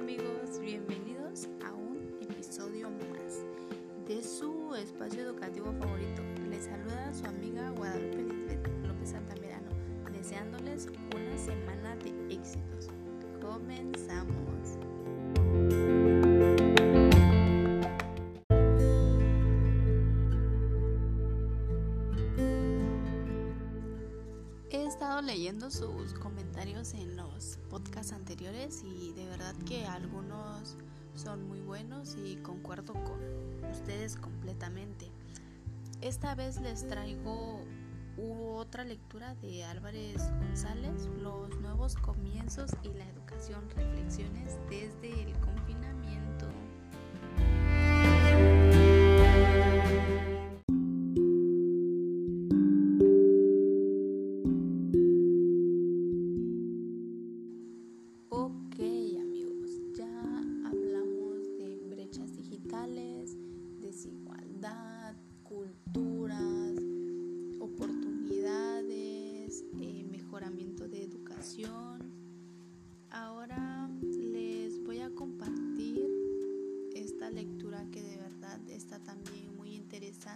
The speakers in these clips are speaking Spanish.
amigos, bienvenidos a un episodio más de su espacio educativo favorito. Les saluda su amiga Guadalupe Lisbeth López Santamirano, deseándoles una semana de éxitos. Comenzamos. Leyendo sus comentarios en los podcasts anteriores y de verdad que algunos son muy buenos y concuerdo con ustedes completamente. Esta vez les traigo otra lectura de Álvarez González, Los nuevos comienzos y la educación, reflexiones desde el confinamiento.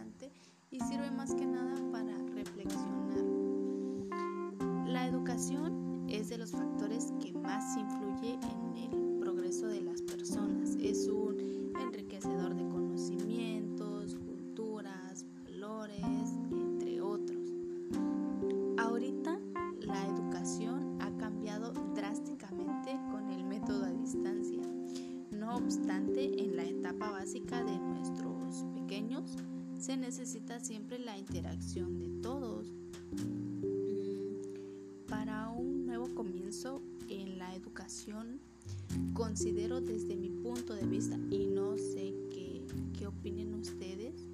Interesante y sirve más que nada para reflexionar. La educación es de los factores que más influye en el progreso de las personas. Es un enriquecedor de conocimientos, culturas, valores, entre otros. Ahorita la educación ha cambiado drásticamente con el método a distancia. No obstante, en la etapa básica de nuestros pequeños se necesita siempre la interacción de todos. Para un nuevo comienzo en la educación, considero desde mi punto de vista, y no sé qué, qué opinen ustedes,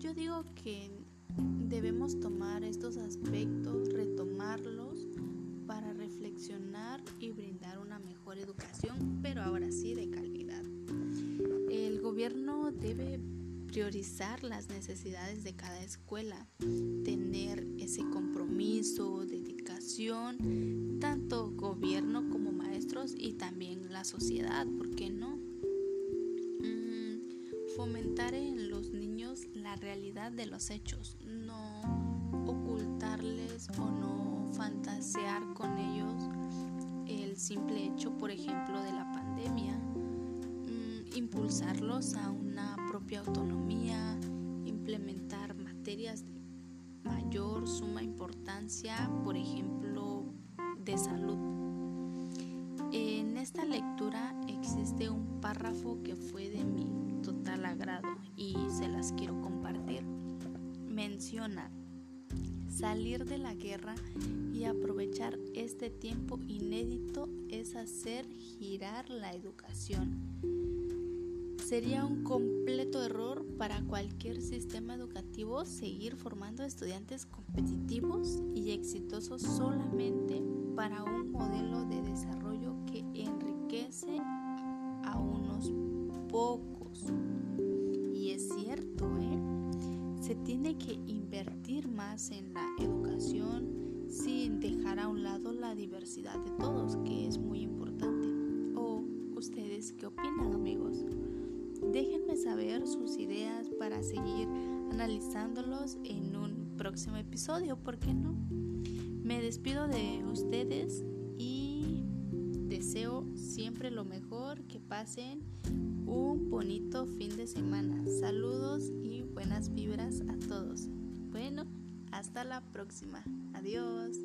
yo digo que debemos tomar estos aspectos, retomarlos para reflexionar y brindar una mejor educación, pero ahora sí de calidad. El gobierno debe priorizar las necesidades de cada escuela, tener ese compromiso, dedicación, tanto gobierno como maestros y también la sociedad, ¿por qué no? Mm, fomentar en los niños la realidad de los hechos, no ocultarles o no fantasear con ellos el simple hecho, por ejemplo, de la pandemia, mm, impulsarlos a una autonomía, implementar materias de mayor suma importancia, por ejemplo, de salud. En esta lectura existe un párrafo que fue de mi total agrado y se las quiero compartir. Menciona salir de la guerra y aprovechar este tiempo inédito es hacer girar la educación. Sería un completo error para cualquier sistema educativo seguir formando estudiantes competitivos y exitosos solamente para un modelo de desarrollo que enriquece a unos pocos. Y es cierto, ¿eh? Se tiene que invertir más en la educación sin dejar a un lado la diversidad de todos, sus ideas para seguir analizándolos en un próximo episodio, ¿por qué no? Me despido de ustedes y deseo siempre lo mejor, que pasen un bonito fin de semana. Saludos y buenas vibras a todos. Bueno, hasta la próxima. Adiós.